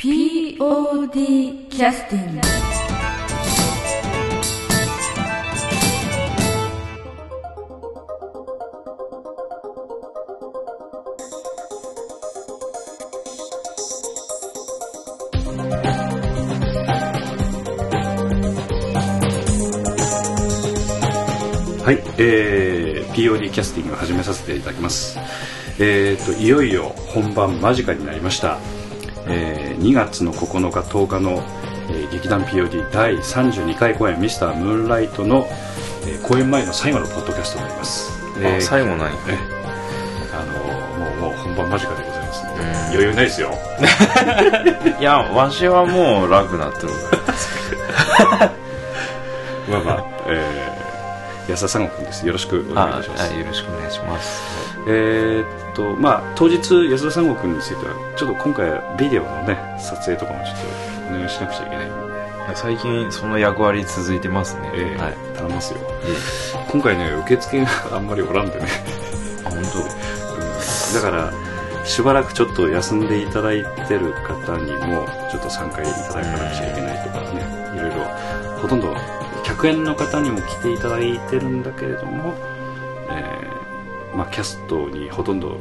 POD キャスティングはい、えー、POD キャスティングを始めさせていただきます。えー、といよいよ本番間近になりました。えー、2月の9日10日の、えー劇団 POD 第32回公演ミスタームーンライトの、えー公演前の最後のポッドキャストになります。えあ最後ないえあのもうもう本番間近でございます余裕ないですよ。いやわしはもう楽なっとる まあまあ、えー、安田三悟君です。よろしくお願いします。あよろしくお願いしますえーっとまあ当日安田三悟君についてはちょっと今回はビデオのね撮影とかもちょっとお願いしなくちゃいけない。最近その役割続いてますね、えーはい。頼みますよ。え今回ね受付が あんまりおらんでね、えあ本うん。だからしばらくちょっと休んでいただいてる方にもちょっと参加いただかなくちゃいけないとかねいろいろほとんど100円の方にも来ていただいてるんだけれども、えーまあ、キャストにほとんど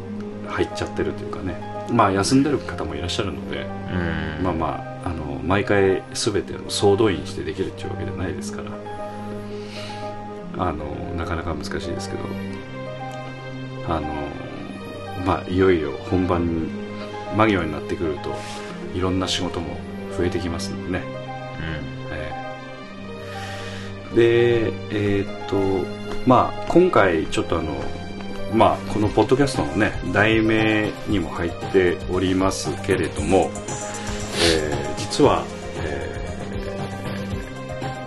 入っちゃってるというかね。まあ休んでる方もいらっしゃるので、うん。まあまああの毎回全ての総動員してできるっていうわけじゃないですから。あのなかなか難しいですけど。あのまあいよいよ本番間際になってくるといろんな仕事も増えてきますのでね、ええ。でえーっとまあ今回ちょっとあのまあこのポッドキャストのね題名にも入っておりますけれども、えー実は、え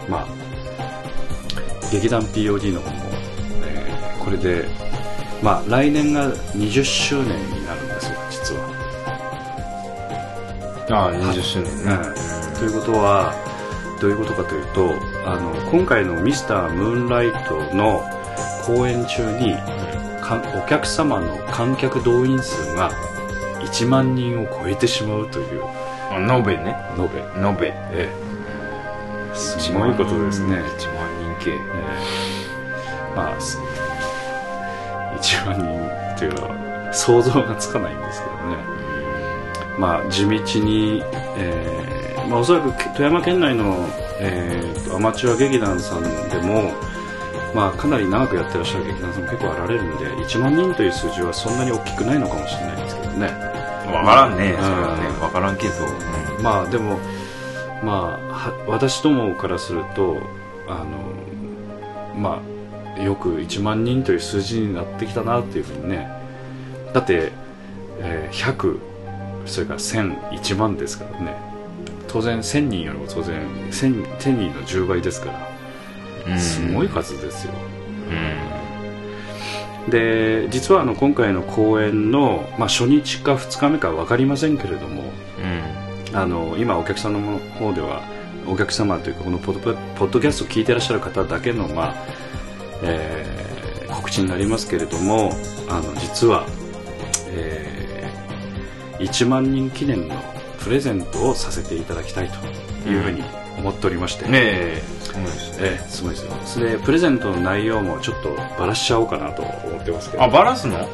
ーまあ劇団 POD の方も、えーこれでまあ来年が20周年になるんですよ実は。ああ20周年ね、ということはどういうことかというとあの今回の「ミスタームーンライト」の公演中にかお客様の観客動員数が1万人を超えてしまうという。あ延べね。延べ、延べ。ええ、すごいことですね、1万人計。ええ。まあす1万人というのは想像がつかないんですけどね。まあ地道に、えーまあ、おそらくけ富山県内の、えーとアマチュア劇団さんでも、まあ、かなり長くやってらっしゃる劇団さんも結構あられるんで1万人という数字はそんなに大きくないのかもしれないですけどね。分からんねうん。それはね。分からんけど、まあでもまあは私どもからするとあのまあよく1万人という数字になってきたなっていうふうにね。だって、えー100それから1001万ですからね。当然1000人よりも当然 1000, 1000人の10倍ですから。うんすごい数ですよ、うんで実はあの今回の公演の、まあ、初日か2日目か分かりませんけれどもうん。あの今お客さんの方ではお客様というかこのポッドポッドキャストを聞いてらっしゃる方だけの、まあえー告知になりますけれどもあの実は、えー1万人記念のプレゼントをさせていただきたいというふうに思っておりまして、ねえ。そうですねええ。すごいですよ。それでプレゼントの内容もちょっとばらしちゃおうかなと思ってますけど。あバラすの？え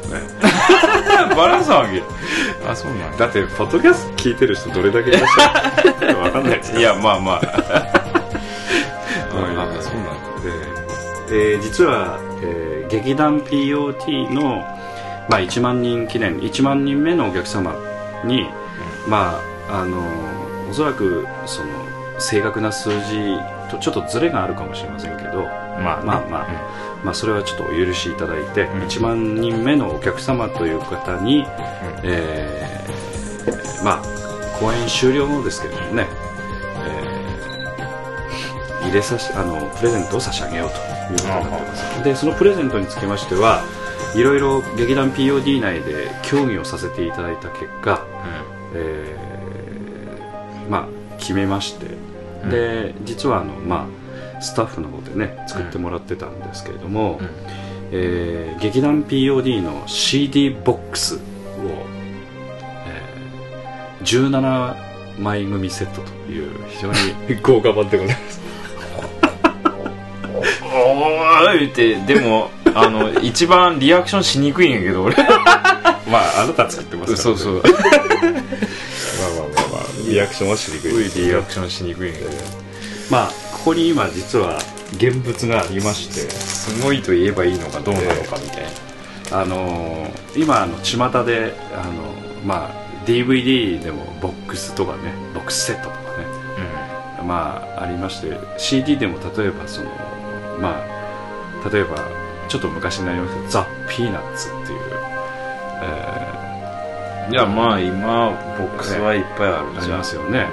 バラすわけ？あそうなんえだってポッドキャスト聞いてる人どれだけいらっしゃるかわかんないですよいやまあまあ。う んあ。そうなんだで、えー実は、えー劇団 POT の、まあ、1万人記念1万人目のお客様に、まああのおそらくその正確な数字とちょっとズレがあるかもしれませんけど、まあね。まあまあ。まあ、それはちょっとお許しいただいて、ん。1万人目のお客様という方に、えーまあ公演終了後ですけれどもね、えー入れさしあのプレゼントを差し上げようということになってます。でそのプレゼントにつきましてはいろいろ劇団 POD 内で協議をさせていただいた結果、えーまあ決めまして、で実はあの、まあ、スタッフの方でね作ってもらってたんですけれども、うん。えー劇団 POD の CD ボックスを、えー17枚組セットという非常に 豪華版でございます。おーいってでもあの一番リアクションしにくいんやけど俺。まああなた作ってますから、ね、そうそうリアクションはしにくいリアクションしにくいまあここに今実は現物がありましてすごいと言えばいいのかどうなのかみたいな、あのー今あの巷であのまあ DVD でもボックスとかねボックスセットとかねまあありまして CD でも例えばそのまあ例えばちょっと昔になりましたけどザ・ピーナッツっていう、えいやまあ今ボックスはいっぱいあるじゃん。ますよね、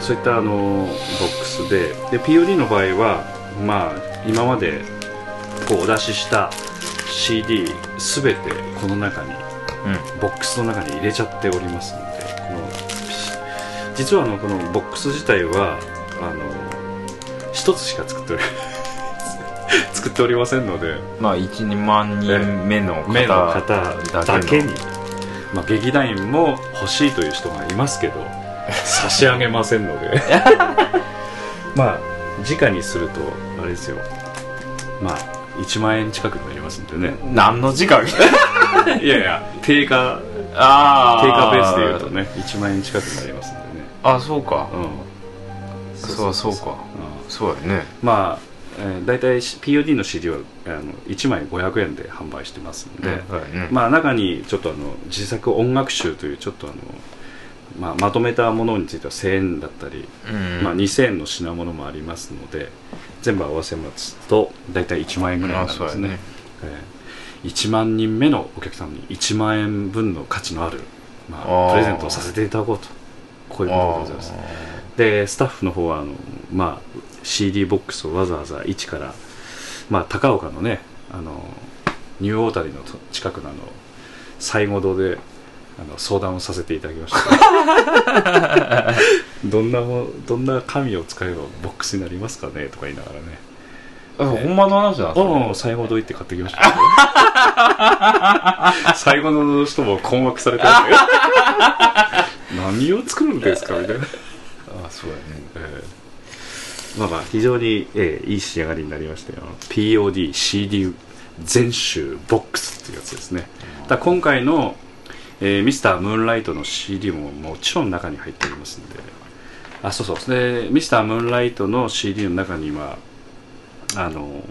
そういったあのボックスでで POD の場合はまあ今までこうお出しした CD すべてこの中にうん。ボックスの中に入れちゃっておりますのでこの実はあのこのボックス自体はあの一つしか作っており 作っておりませんので。まあ12万人目の目の方方だけにまあ、劇団員も欲しいという人がいますけど 差し上げませんので。まあ直にするとあれですよ。まあ1万円近くになりますんでね。何の時間？いやいや定価あ定価ベースでいうとね1万円近くになりますんでね。あそうか。うん。そうそうか。うん。そうやね。まあ、えー、大体 POD の CD はあの1枚500円で販売してますんで、そうやねまあ、中にちょっとあの自作音楽集というちょっとあの、まあ、まとめたものについては1000円だったり、うん。まあ、2000円の品物もありますので全部合わせますと大体1万円ぐらいになりますね。ね。えー1万人目のお客さんに1万円分の価値のある、まあ、プレゼントをさせていただこうと。こういうことでございます。でスタッフの方はあの、まあ、CD ボックスをわざわざ一から、まあ、高岡のねあのニューオータリのと近くのあの西郷堂であの相談をさせていただきました。どんなもどんな紙を使えばボックスになりますかね？とか言いながらね。あほんまの話だ。なそれああ西郷堂行って買ってきました。西郷堂の人も困惑されてましたよ何を作るんですか？みたいな。あそうやね。えーまあまあ非常に、えーいい仕上がりになりましたよ。PODCD 全集ボックスっていうやつですね。だ今回の、えーミスタームーンライトの CD ももちろん中に入っておりますんで。あそうそう。でミスタームーンライトの CD の中にはあの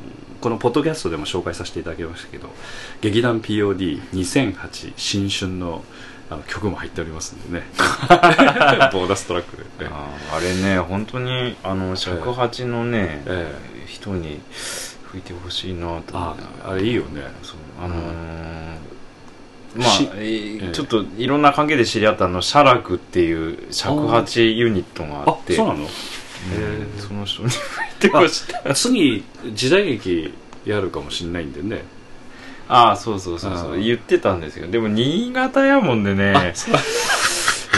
このポッドキャストでも紹介させていただきましたけど劇団 POD2008 新春のあの曲も入っておりますんでね。ボーナストラックで、ねあれね本当にあの尺八のね、え人に吹いてほしいなとああれいいよね。そうあのーまあし、えちょっといろんな関係で知り合ったあのシャラクっていう尺八ユニットがああって。そうなの？その人に吹いてほしい。次時代劇やるかもしれないんでねああそうそうそうそう。言ってたんですよ。でも新潟やもんでね。あ そう。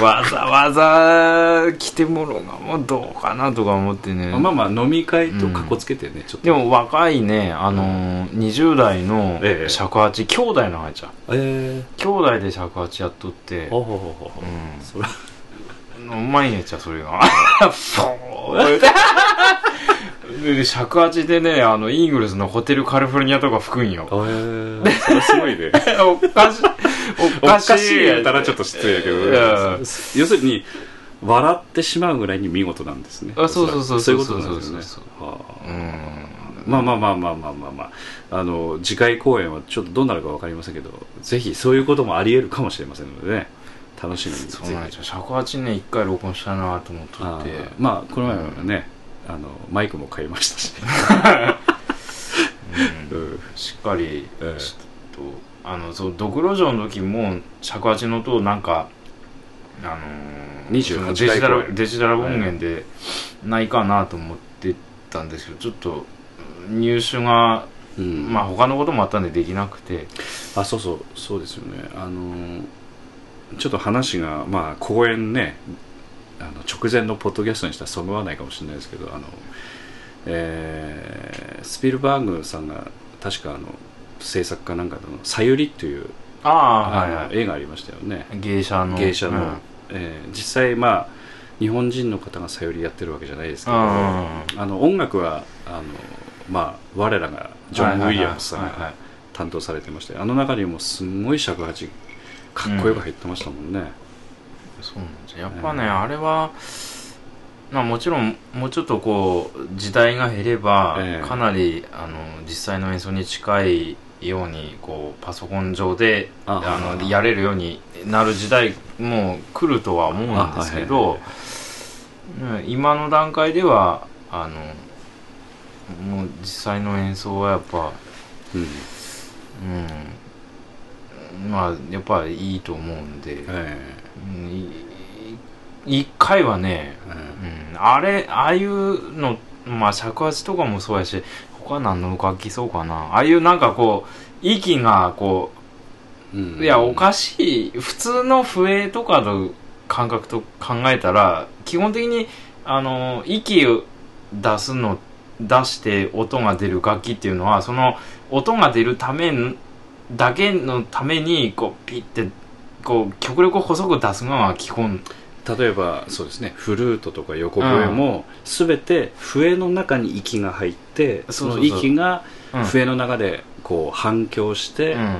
わざわざ来てもろうがもうどうかなとか思ってね。まあまあ飲み会とかっこつけてね、ちょっと。でも若いね、あのー、20代のええ。尺八、兄弟の入っちゃう。え兄弟で尺八やっとって。え、ほうほうほうほう。うそれん。うまいんやっちゃう、それが。フォーでで尺八でね、あの、イーグルスのホテルカリフォルニアとか吹くんよ。えー、それすごいね。おかしい。おおかしいやったらちょっと失礼やけど、いや要するに笑ってしまうぐらいに見事なんですね。あそうそうそうそういうことなんですね。そうそうはあ。うん。まあまあまあまあまあまあまああ。の次回公演はちょっとどうなるか分かりませんけどぜひそういうこともあり得るかもしれませんのでね。楽しみに。そうなんですよ。尺八ね、一回録音したなと思っとあって。ー。まあこの前はね、あのマイクも買いましたし、うん。うん。しっかり、ええ。ちょっとあのそうドクロ城の時も尺八の音をなんかあのー28そのデジタルデジタル音源でないかなと思ってたんですけどちょっと入手が、うん。まあ他のこともあったんでできなくて。あそうそうそうですよね。あのーちょっと話がまあ公演ねあの直前のポッドキャストにしたらそぐわないかもしれないですけどあの、えースピルバーグさんが確かあの制作かなんかの「さゆり」っていうあはいはい。映画ありましたよね。芸者の。芸者の、うん。えー実際まあ日本人の方がさよりやってるわけじゃないですけど、ああの音楽はあの、まあ、我らがジョン・ウィリアムスさんが担当されてましてあの中にもすんごい尺八かっこよく入ってましたもんね、そうなんですよ。やっぱね、あれはまあもちろんもうちょっとこう時代が減れば、ええ。かなりあの実際の演奏に近いようにこうパソコン上でああのやれるようになる時代も来るとは思うんですけど、うん今の段階ではあのもう実際の演奏はやっぱうん。うん。まあやっぱいいと思うんで、えうんい一回はね、ええうん、あれああいうのまあ尺八とかもそうやし他何の楽器そうかな。ああいうなんかこう息がこえうん。ういやおかしい普通の笛とかの感覚と考えたら基本的にあの息を出すの出して音が出る楽器っていうのはその音が出るためだけのためにこうピッてこう極力細く出すのが基本。例えばそうですね。フルートとか横笛も全て笛の中に息が入ってその息がうん。笛の中でこう反響して、うん。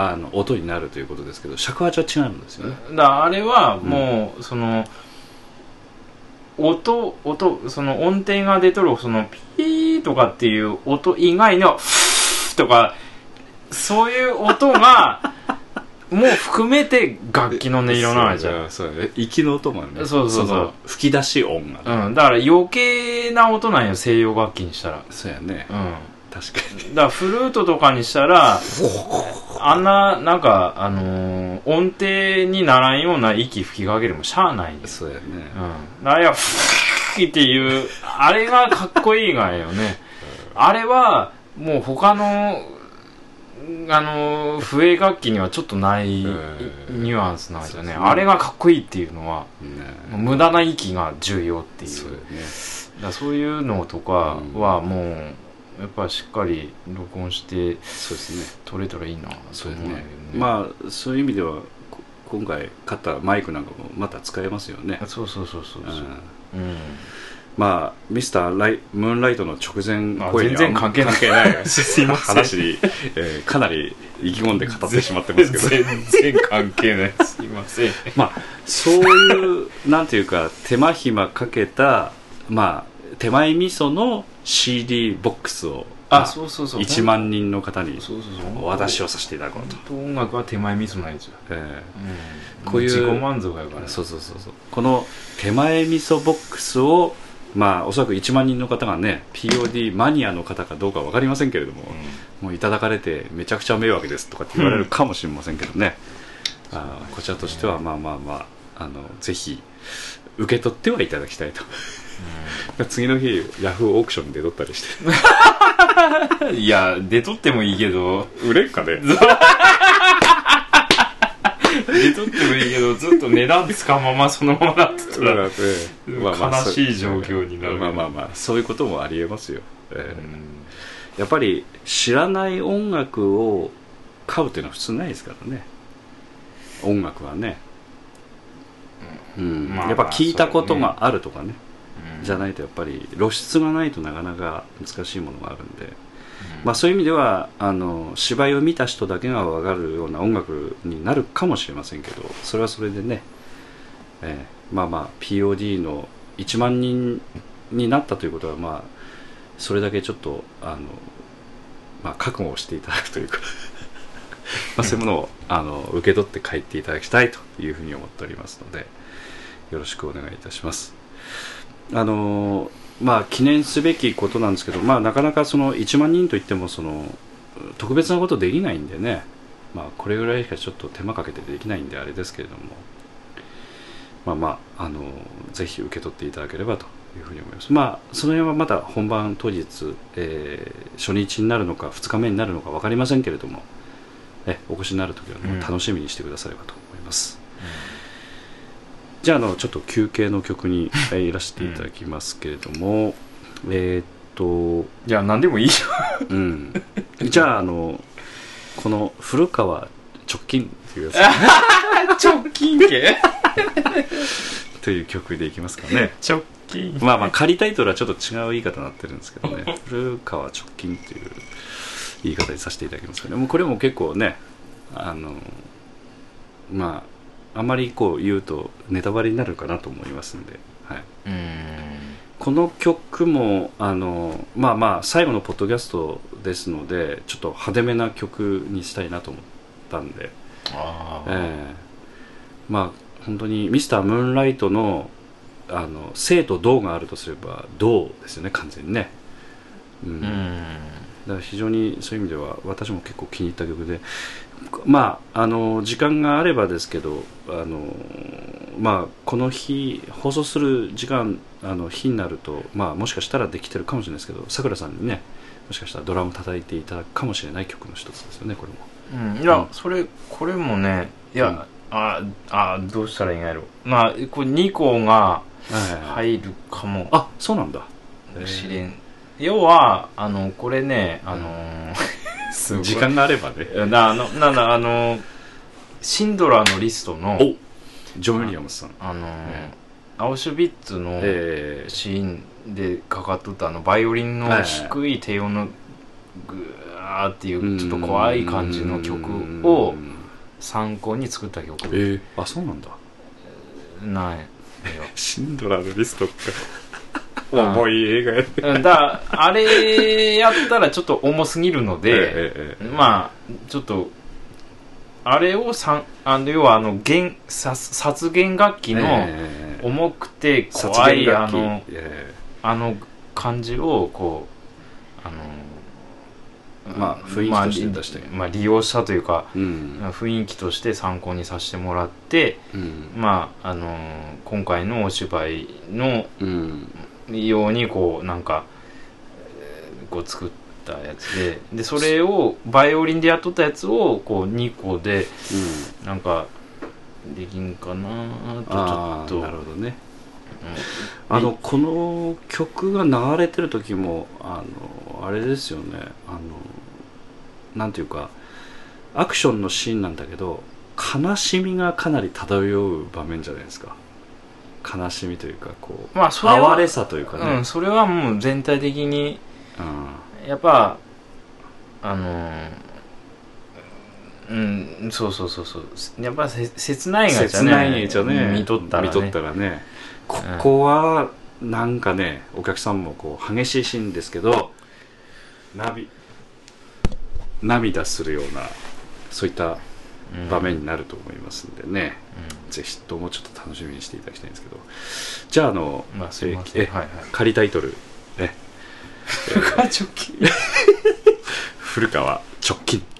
あの音になるということですけど尺八は違うんですよね、だあれはもう、その音音その音程が出とるそのピーとかっていう音以外のフーとかそういう音が もう含めて楽器の音色なわけじゃん。そうだね息の音もね。そうそうそう。の吹き出し音が、うん、だから余計な音なんよ西洋楽器にしたら。そうやね、うん。確かに。だからフルートとかにしたらあんななんかあのー音程にならんような息吹きかけるもしゃあないんですそうやね、うん。あれは、フーっていう、あれがかっこいいがよね。あれは、もう他の、あの、笛楽器にはちょっとないうんニュアンスなんですよね。あれがかっこいいっていうのは、無駄な息が重要っていう。そうだそういうのとかはもう、やっぱしっかり録音してそうですね撮れたらいいなそうですね。まあそういう意味ではこ今回買ったマイクなんかもまた使えますよね、そうそうそうそううそう。んうん。まあミスターライムーンライトの直前あ声には全然関係ない関係ないすいません。話に、えーかなり意気込んで語ってしまってますけど。全然関係ない。すいません。まあそういうなんていうか手間暇かけたまあ手前味噌の CD ボックスをあそうそうそう。1万人の方にそうそうそう。お渡しをさせていただこうと、音楽は手前味噌ないですよ、えうん、こういう自己満足やから。ーそうそうそうそう。この手前味噌ボックスをまあおそらく1万人の方がね POD マニアの方かどうか分かりませんけれども、もういただかれてめちゃくちゃ迷惑ですとかって言われるかもしれませんけどね、あーこちらとしてはまあまあまああのぜひ受け取ってはいただきたいと、次の日ヤフーオークションに出とったりして。う んいや出とってもいいけど。売れんかね出とってもいいけどずっと値段つかままそのままだってたら 悲しい状況になる。まあまあまあそういうこともありえますよ、えーうん。やっぱり知らない音楽を買うっていうのは普通ないですからね。音楽はね、うん。まあやっぱ聞いたことがあるとかね。うん。じゃないとやっぱり露出がないとなかなか難しいものがあるんで、まあ、そういう意味ではあの芝居を見た人だけが分かるような音楽になるかもしれませんけどそれはそれでね、えーまあまあ POD の1万人になったということはまあそれだけちょっとあの、まあ、覚悟をしていただくというか まあそういうものをあの受け取って帰っていただきたいというふうに思っておりますのでよろしくお願いいたします。あのまあ記念すべきことなんですけど、まあ、なかなかその1万人といってもその特別なことできないんでね、まあ、これぐらいしかちょっと手間かけてできないんであれですけれども。まあまああのぜひ受け取っていただければというふうに思います。まあその辺はまた本番当日、えー初日になるのか2日目になるのか分かりませんけれどもえお越しになる時はもう楽しみにしてくださればと思います、じゃああのちょっと休憩の曲にえー いらしていただきますけれども、えーっといや何でもいいよ。うん。じゃああのこの古川直近っていうや 直近系という曲でいきますかね。直近。まあまあ仮タイトルはちょっと違う言い方になってるんですけどね。古川直近という言い方にさせていただきますけどもうこれも結構ねあのまああまりこう言うとネタバレになるかなと思いますんで、はい、この曲もあのまあまあ最後のポッドキャストですのでちょっと派手めな曲にしたいなと思ったんで、ああ、ええ。まあ本当にミスタームーンライトのあの生と動があるとすれば動ですよね完全にね、うん。うんだから非常にそういう意味では私も結構気に入った曲でまああの時間があればですけどあのまあこの日放送する時間あの日になるとまあもしかしたらできてるかもしれないですけどさくらさんにねもしかしたらドラム叩いていただくかもしれない曲の一つですよねこれも。うん、いや、うん。それこれもねいや、うん。ああどうしたらいいんやろまあこれ2個が入るかも。あそうなんだ。しれん要はあのこれねあのー すごい。時間があればね。なあのなんだあのシンドラーのリストのおジョン・ウィリアムスさん。あのーえアウシュビッツのえーシーンでかかっとったあのバイオリンのはい低い低音のグーっていううん。ちょっと怖い感じの曲を参考に作った曲。えー、あそうなんだ。ない。よ シンドラーのリストか。あ重い映画やねうん。だからあれやったらちょっと重すぎるので、まあちょっとあれをさんあの要はあの弦さ殺弦楽器のええ重くて殺怖いあのえあの感じをこうあのまあ雰囲気として。出してまあ、まあ利用したというかえうん。雰囲気として参考にさせてもらってうん。まああの今回のお芝居のうんようにこうなんかえーこう作ったやつででそれをバイオリンでやっとったやつをこう2個でうんなんかできんかなとちょっと。なるほどね。うん。あのこの曲が流れてる時もあのあれですよね。あのなんていうかアクションのシーンなんだけど悲しみがかなり漂う場面じゃないですか悲しみというかこうまあそれは哀れさというかね、うん、それはもう全体的にうん。やっぱあのーうんそうそうそうそう。やっぱせ切ないがじゃ切ねないじゃね。見とったらね。見とったらね。ここはなんかねお客さんもこう激しいシーンですけど涙涙するようなそういったうん場面になると思いますんでね、ぜひともちょっと楽しみにしていただきたいんですけど。じゃああの、うんまあすいません。えはいはい。仮タイトルえ 直近。古川直近「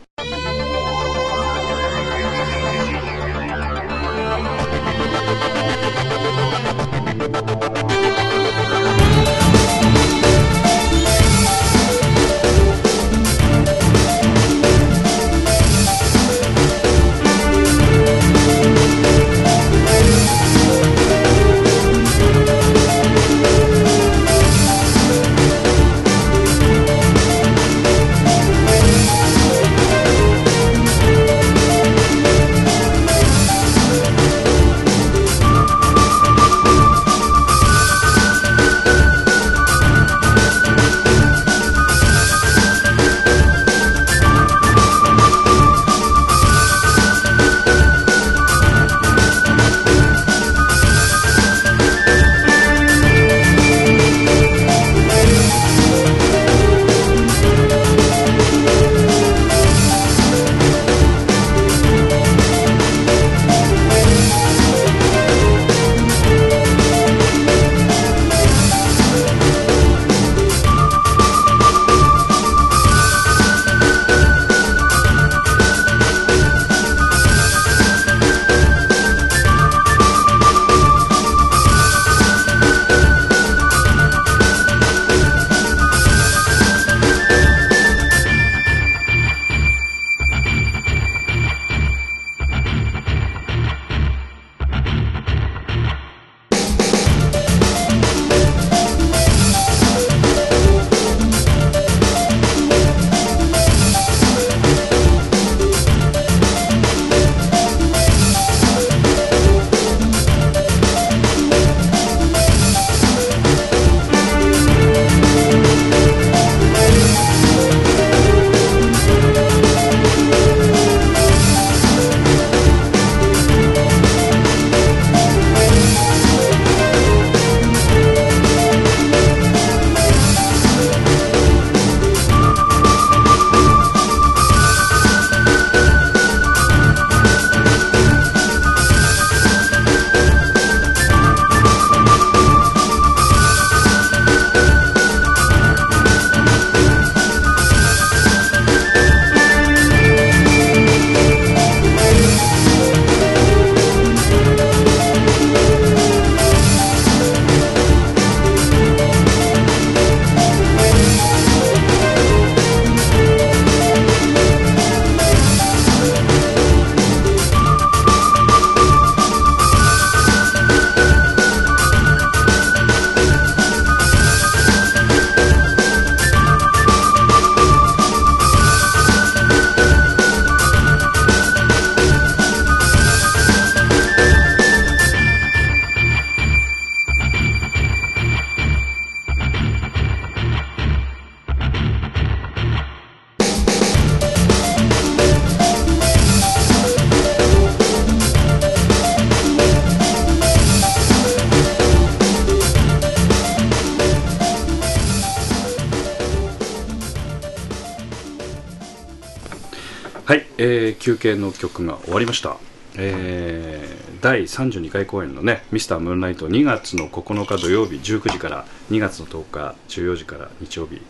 えー休憩の曲が終わりました、えー第32回公演のね「ミスタームーンライト」2月の9日土曜日19時から2月の10日14時から日曜日、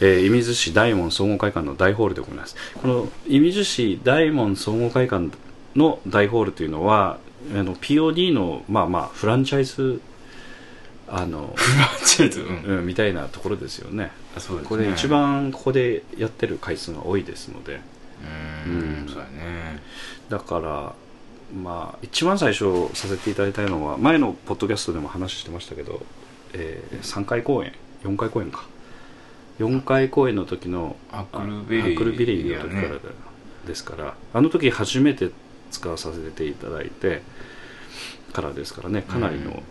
えー、射水市大門総合会館の大ホールで行います。この射水市大門総合会館の大ホールというのはあの POD のまあまあフランチャイズあの、うん。うん、みたいなところですよね。そうですね。これ一番ここでやってる回数が多いですのでううんんそうやね。だからまあ一番最初させていただいたのは前のポッドキャストでも話してましたけど、え3回公演4回公演か。4回公演の時のハックルベリーハックルベリーの時からねですからあの時初めて使わさせていただいてからですからねかなりの、うん。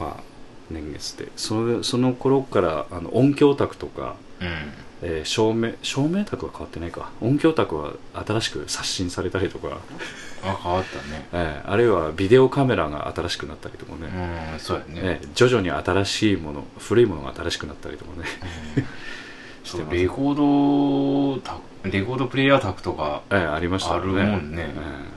まあ年月で。それその頃からあの音響卓とかうんえー照明照明卓は変わってないか。音響卓は新しく刷新されたりとか、あ変わったね。えーあるいはビデオカメラが新しくなったりとかね、うんそうやね。えー徐々に新しいもの古いものが新しくなったりとかね。レコードタレコードプレイヤー卓とかえーありましたよね。あるもんね。えー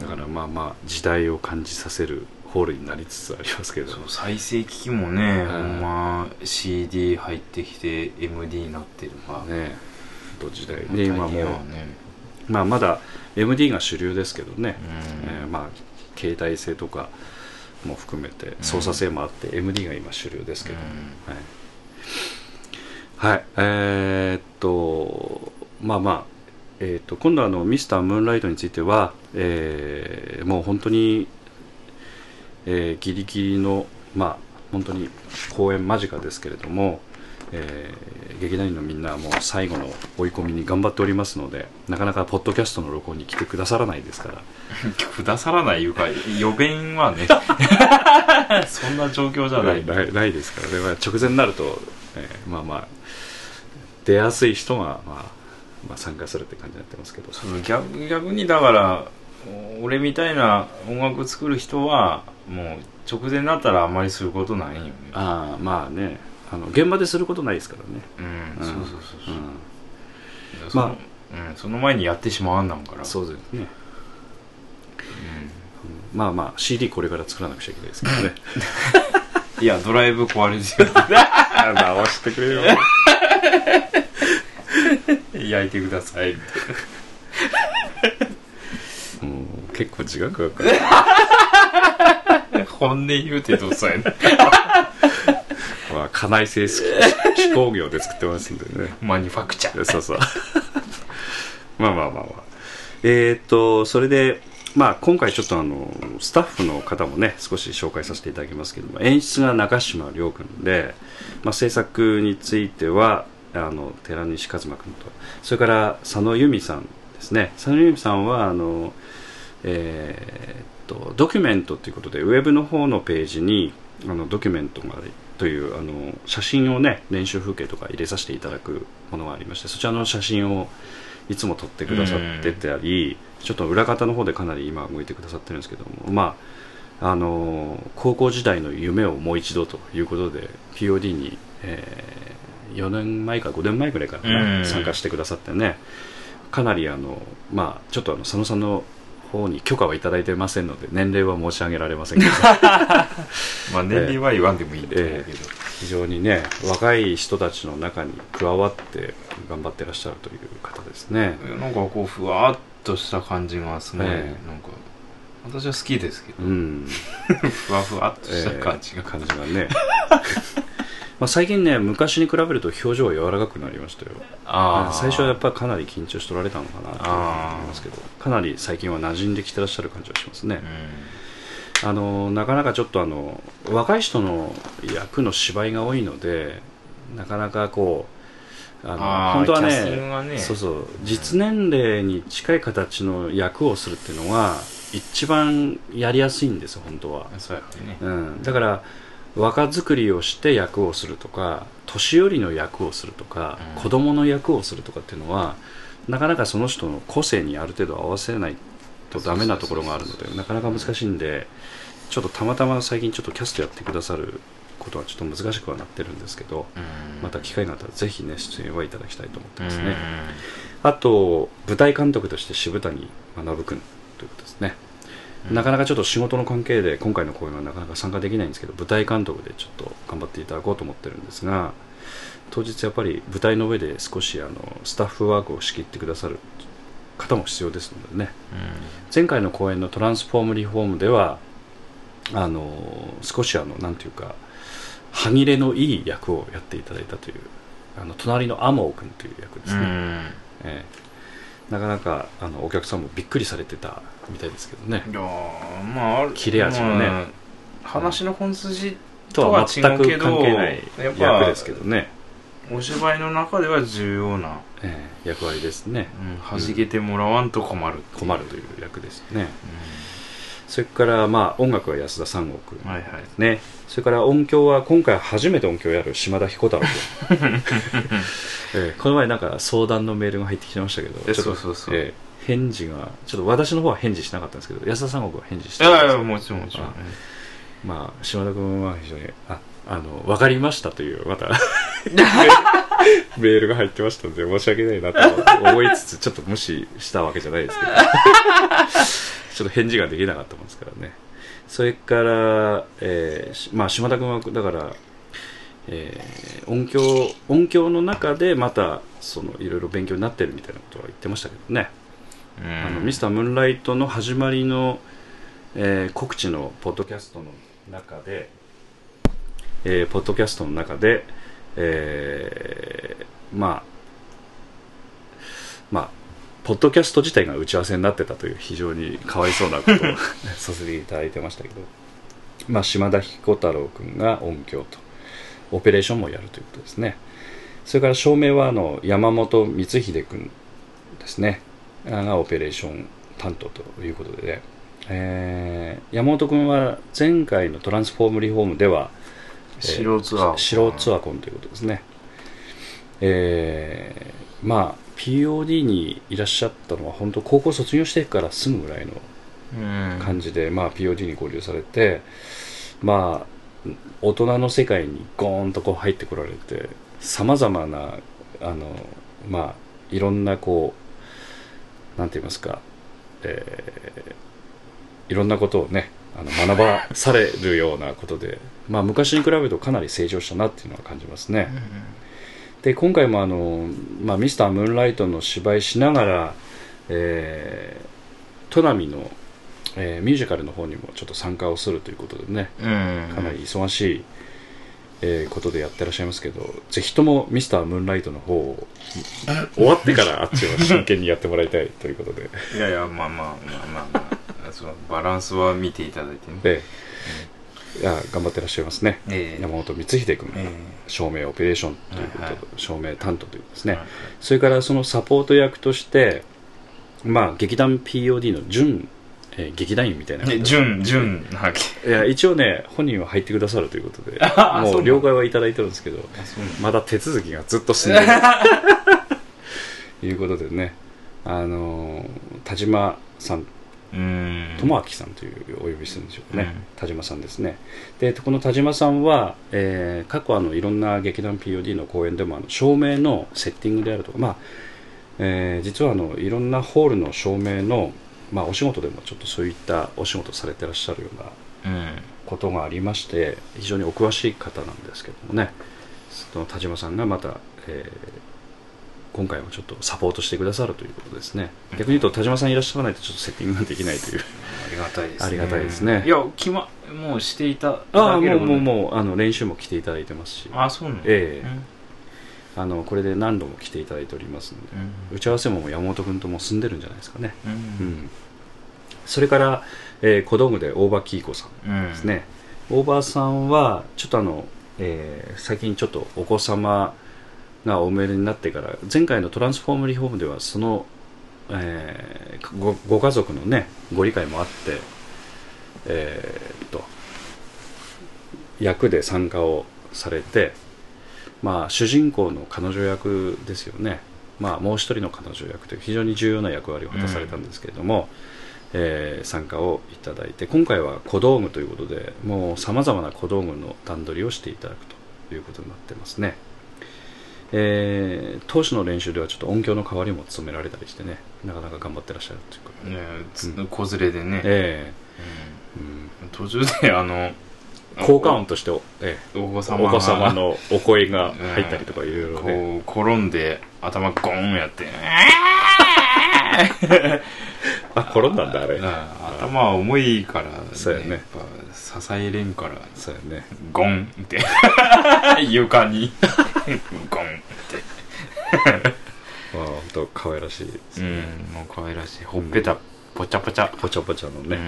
だからまあまあ時代を感じさせるホールになりつつありますけど。再生機器もね、んほんま CD 入ってきて MD になってるかねと時代大で今もうね。まあまだ MD が主流ですけどね、うん。えーまあ携帯性とかも含めて操作性もあって MD が今主流ですけど、はい、はい、えーっとまあまあえーっと今度はあのミスタームーンライトについては、えーもう本当に、えーギリギリのまあ本当に公演間近ですけれども、えー劇団員のみんなはもう最後の追い込みに頑張っておりますのでなかなかポッドキャストの録音に来てくださらないですから。くださらないいうか予弁はね。そんな状況じゃなないいないないですから。ね、まあ、直前になると、えーまあまあ出やすい人が、まあ、まあ参加するって感じになってますけど。その逆逆にだから俺みたいな音楽作る人はもう直前になったらあんまりすることないんよね。ああまあね。あの現場ですることないですからね、うん、そうそうそうそう、うん、そのまうん、その前にやってしまわんなんから。そうですね、うん。まあまあ CD これから作らなくちゃいけないですけどね。いやドライブ壊れて 直してくれよ。る 焼いてください。みうん結構時間かかる本音言うてどうさやね まあ家内製機工業で作ってますんでね。マニファクチャー。そうそう。まあまあまあまあ。えーっとそれでまあ今回ちょっとあのスタッフの方もね少し紹介させていただきますけども演出が中島亮君で、まあ、制作についてはあの寺西一馬君とそれから佐野由美さんですね。佐野由美さんはあのえーっとドキュメントということでウェブの方のページにあのドキュメントがというあの写真をね練習風景とか入れさせていただくものがありましてそちらの写真をいつも撮ってくださってたりちょっと裏方の方でかなり今動いてくださってるんですけどもまああの高校時代の夢をもう一度ということで POD に、え4年前か5年前ぐらいから参加してくださってねかなりあのまあちょっとあの佐野さんの方に許可はいただいてませんので年齢は申し上げられませんけど。まあ年齢は言わんでもいいと思うけど、非常にね若い人たちの中に加わって頑張ってらっしゃるという方ですね。なんかこうふわっとした感じがすごい、ええ。なんか私は好きですけど、うん。ふわふわっとした感じが、感じがね まあ最近ね昔に比べると表情は柔らかくなりましたよ。ああ最初はやっぱりかなり緊張しておられたのかなと思いますけどかなり最近は馴染んできてらっしゃる感じがしますね。う、ん。あのなかなかちょっとあの若い人の役の芝居が多いのでなかなかこうあの本当はねね。そうそう実年齢に近い形の役をするっていうのが一番やりやすいんですよ本当は、そうやね。うん、だから若作りをして役をするとか年寄りの役をするとか、うん。子供の役をするとかっていうのはなかなかその人の個性にある程度合わせないとダメなところがあるのでなかなか難しいんでちょっとたまたま最近ちょっとキャストやってくださることはちょっと難しくはなってるんですけどうん。また機会があったらぜひね出演はいただきたいと思ってうんますね、あと舞台監督として渋谷学君ということですね、うんなかなかちょっと仕事の関係で今回の公演はなかなか参加できないんですけど舞台監督でちょっと頑張っていただこうと思ってるんですが当日やっぱり舞台の上で少しあのスタッフワークを仕切ってくださる方も必要ですのでね。前回の公演のトランスフォームリフォームではあの少しあのなんていうか歯切れのいい役をやっていただいたというあの隣のアモー君という役ですね、うん。ええ。なかなかあのお客さんもびっくりされてたみたいですけどね。いやーまあある切れ味がね。まあ話の本筋とは違うけど関係ないやっぱ役ですけどね、お芝居の中では重要な、ええ役割ですね。うん、弾けてもらわんと困るっていう。困るという役ですね。それからまあ音楽は安田三国うんはいはい。ね。それから音響は今回初めて音響をやる島田彦太郎君、ええこの前なんか相談のメールが入ってきてましたけどえちょっとそうそうそう。ええ返事がちょっと私の方は返事しなかったんですけど安田三国は返事していやいやもちろんもちろん。あまあ島田君は非常にああの分かりましたというまた メールが入ってましたので申し訳ないなと思いつつちょっと無視したわけじゃないですけど。ちょっと返事ができなかったもんですからね。それから、えーしまあ、島田君はだから、えー音響音響の中でまたそのいろいろ勉強になってるみたいなことは言ってましたけどね、うんあのミスタームーンライトの始まりの、えー告知のポッドキャストの中で、えーポッドキャストの中で、えーまあまあポッドキャスト自体が打ち合わせになってたという非常にかわいそうなことを させていただいてましたけど、まあ、島田彦太郎君が音響とオペレーションもやるということですね。それから照明はあの山本光秀君ですねがオペレーション担当ということで、えー山本君は前回のトランスフォームリフォームでは、えー素人ツアー。ツアーコンということですね、えーまあ POD にいらっしゃったのは本当高校卒業してからすぐぐらいのうん。感じで、まあ、POD に合流されてまあ大人の世界にゴーンとこう入ってこられてさまざまなあのまあいろんなこうなんて言いますか、えーいろんなことをねあの学ばされるようなことで、まあ、昔に比べるとかなり成長したなっていうのは感じますね。で今回もあの、まあ、ミスタームーンライトの芝居しながら、えー、トナミの、えーミュージカルの方にもちょっと参加をするということでねうんかなり忙しい、えーことでやってらっしゃいますけどぜひともミスタームーンライトの方を終わってからあっちは真剣にやってもらいたいということで。いやいやまあまあまあまあまあそのバランスは見ていただいてね。でいや頑張ってらっしゃいますね。ええ。山本光秀君がえ照明オペレーションということで、はいはい。照明担当ということですね、えそれからそのサポート役として、まあ、劇団 POD の準、えー劇団員みたいなえ準準なわけ。いや一応ね本人は入ってくださるということで もう了解はいただいてるんですけどまだ手続きがずっと進んでる。と いうことでねあのー田島さん智明さんというお呼びするんでしょうかね、うん。田島さんですね。でこの田島さんは、えー過去あのいろんな劇団 POD の公演でもあの照明のセッティングであるとか、まあえー実はあのいろんなホールの照明の、まあ、お仕事でもちょっとそういったお仕事されてらっしゃるようなうん。ことがありまして非常にお詳しい方なんですけどもね。その田島さんがまた、えー今回もちょっとサポートしてくださるということですね。逆に言うと田島さんいらっしゃらないとちょっとセッティングができないというありがたいですね。ありがたいですね。いや決まもうしていたああもうもうもうあの練習も来ていただいてますし。あそうなのええ。うん。あのこれで何度も来ていただいておりますので。うん。打ち合わせも山本君とも済んでるんじゃないですかね、ううんん、それから、えー小道具で大場喜子さんうんですね、大場さんはちょっとあの、えー最近ちょっとお子様がお生まれになってから前回のトランスフォームリフォームではその、えーごご家族のねご理解もあってえーっと役で参加をされてまあ主人公の彼女役ですよね。まあもう一人の彼女役という非常に重要な役割を果たされたんですけれども、えー参加をいただいて今回は小道具ということでもうさまざまな小道具の段取りをしていただくということになってますね、えー投手の練習ではちょっと音響の代わりも務められたりしてねなかなか頑張ってらっしゃるというか、ねつうん。子連れでね、えうん。えうん。途中であの効果音としてお,、え。お子え様が。お子様のお声が入ったりとかいろいろね、こう転んで頭ゴーンやってあ転んだんだあれ。うん。頭は重いから、そうやね。やっぱ支えれんから。そうやね。ゴンって。床に。ゴンって。まあ本当可愛らしい。ですうんもう可愛らしい。ほっぺたぽちゃぽちゃ。ぽちゃぽちゃのね、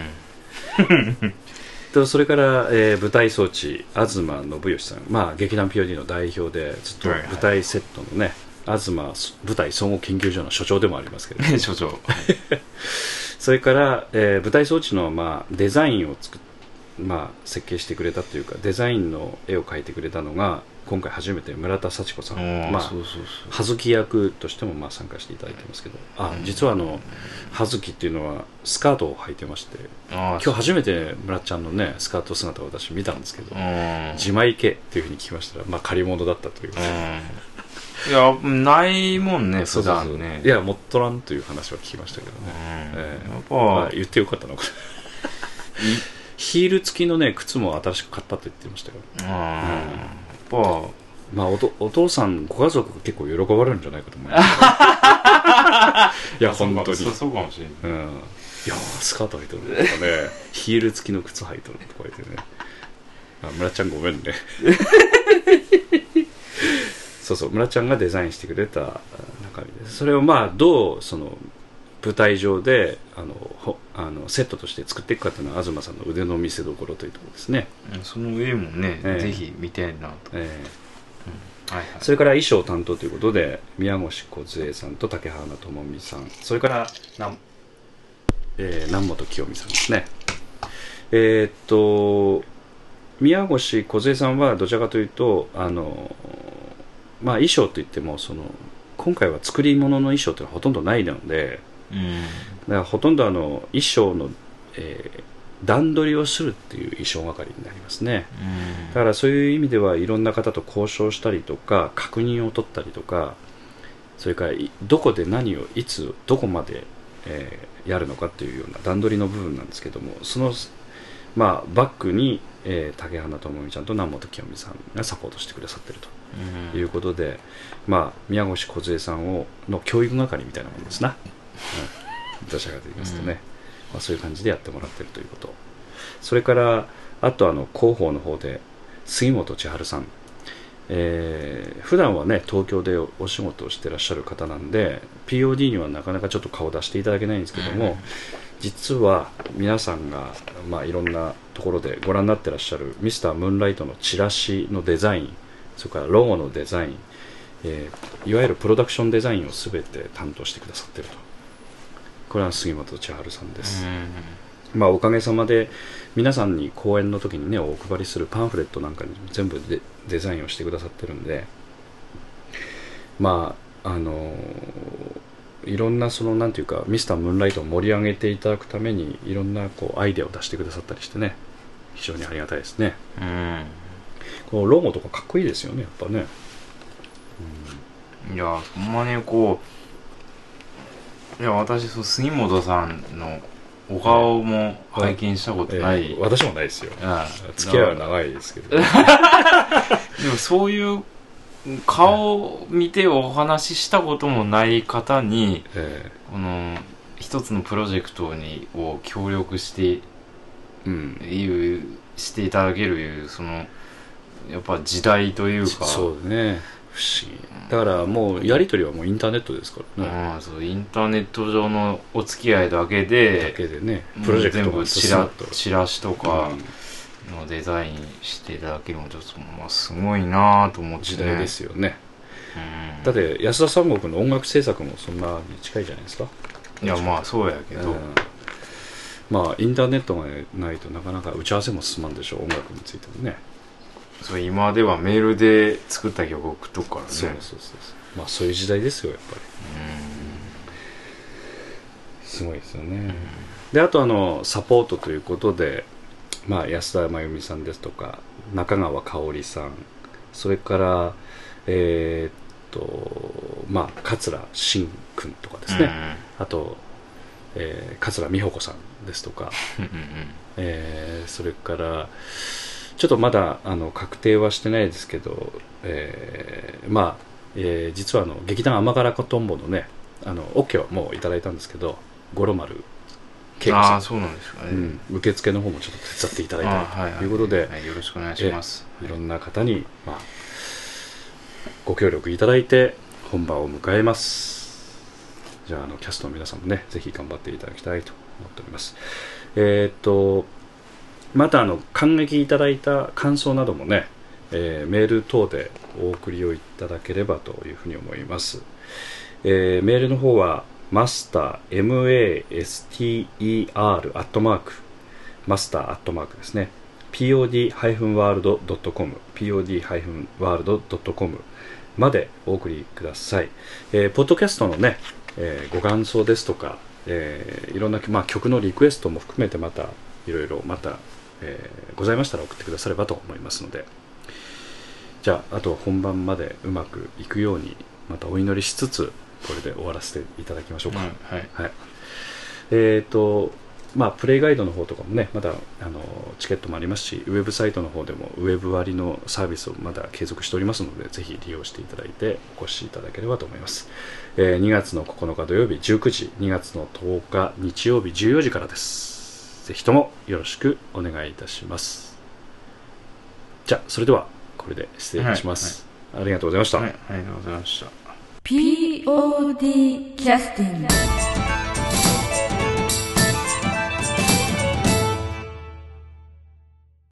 うん。とそれから、えー舞台装置東信義さん、まあ、劇団 POD の代表でずっと舞台セットのね、東舞台総合研究所の所長でもありますけど 所長。それから、えー舞台装置の、まあ、デザインを作っまあ、設計してくれたというかデザインの絵を描いてくれたのが今回初めて村田幸子さん、まあ、そうそう葉月役としてもまあ参加していただいてますけど。あうん。実はあの葉月っていうのはスカートを履いてまして今日初めて村ちゃんのねスカート姿を私見たんですけどうん。自前家っていうふうに聞きましたら、まあ、借り物だったといううんいやないもんね普そうそうそう。段ね。いや持っとらんという話は聞きましたけどね、うん。ええ。やっぱまあ言ってよかったのかな。ヒール付きのね靴も新しく買ったと言ってましたよ。うん。やっぱまあおとお父さんご家族結構喜ばれるんじゃないかと思います。いや本当に。そうかもしれないうん。いやースカート履いてるとかね。ヒール付きの靴履いてるとか言ってね。あ村ちゃんごめんねそうそう村ちゃんがデザインしてくれたあ中身です。それをまあどうその舞台上であのほあのセットとして作っていくかっていうのは東さんの腕の見せ所というところですね、うんその上もねええ。ぜひ見たいなと。えーはいはい。それから衣装担当ということで宮越梢さんと竹花智美さん。それから南,、えー南本清美さんですね。えーっと宮越梢さんはどちらかというとあのまあ衣装といってもその今回は作り物の衣装というのはほとんどないのでうん。だからほとんどあの衣装の、えー段取りをするっていう衣装係になりますね。うん。だからそういう意味ではいろんな方と交渉したりとか確認を取ったりとかそれからいどこで何をいつどこまで、えーやるのかっていうような段取りの部分なんですけどもその、まあ、バックに、えー竹花智美ちゃんと南本清美さんがサポートしてくださってるうんということで、まあ、宮越梢さんをの教育係みたいなものですな、うん、どちらかと言いますとね、うん。まあ、そういう感じでやってもらってるということ。それからあとあの広報の方で杉本千春さん、えー普段はね東京でお仕事をしてらっしゃる方なんで POD にはなかなかちょっと顔出していただけないんですけども、うん。実は皆さんが、まあ、いろんなところでご覧になってらっしゃるミスタームーンライトのチラシのデザインそれからロゴのデザイン、えーいわゆるプロダクションデザインを全て担当してくださってると。これは杉本千春さんです、まあ、おかげさまで皆さんに講演の時にねお配りするパンフレットなんかに全部でデザインをしてくださってるんでまああのーいろんなそのなんていうかミスタームーンライトを盛り上げていただくためにいろんなこうアイデアを出してくださったりしてね非常にありがたいですね。うんこのロゴとかかっこいいですよねやっぱね。いやほんまにこういや私そう杉本さんのお顔も拝見したことない、えー私もないですよ。うん付き合いは長いですけど。でもそういう顔を見てお話ししたこともない方にえこの一つのプロジェクトにを協力してーうん。いうしていただけるいうそのやっぱ時代というか。そうね。不思議。だからもうやり取りはもうインターネットですからね、うん、そうインターネット上のお付き合いだけでだけでねプロジェクトが全部チラシとかのデザインしていただけるのちょっと、まあ、すごいなと思って、ね、時代ですよね。うん。だって安田三国の音楽制作もそんなに近いじゃないですか。いやまあそうやけど、うん。まあインターネットがないとなかなか打ち合わせも進まんでしょう音楽についてもねそう今ではメールで作った曲送っとくからね。そうそうそうそう。まあそういう時代ですよやっぱり。すごいですよね。であとあのサポートということで、まあ、安田真由美さんですとか中川香織さん。それから、えーっとまあ桂真君とかですね、あと、えー桂美穂子さんですとか、うんうん。えーそれからちょっとまだあの確定はしてないですけど、えーまあ、えー実はあの劇団甘辛コトンボのねあの OK はもういただいたんですけど五郎丸恵子さん。ああそうなんですかね、うん、受付の方もちょっと手伝っていただいあたりはいはいということで、はいよろしくお願いします。いろんな方に、まあ、ご協力いただいて本番を迎えます。じゃああのキャストの皆さんもねぜひ頑張っていただきたいと思っております。えーっとまたあの感激いただいた感想などもね、えーメール等でお送りをいただければというふうに思います、えーメールの方はマスター master アットマークマスターアットマークですね pod-world.com pod-world.com までお送りください、えーポッドキャストのね、えーご感想ですとか、えーいろんな、まあ、曲のリクエストも含めてまたいろいろまた、えーございましたら送ってくださればと思いますのでじゃああと本番までうまくいくようにまたお祈りしつつこれで終わらせていただきましょうか、うんはいはい。えっ、と、まあ、プレイガイドの方とかもね、まだあのチケットもありますし、ウェブサイトの方でもウェブ割のサービスをまだ継続しておりますので、ぜひ利用していただいてお越しいただければと思います。えー2月の9日土曜日19時、2月の10日日曜日14時からです。ぜひともよろしくお願いいたします。じゃあ、それではこれで失礼いたします。ありがとうございました。はい、ありがとうございました POD キャスティング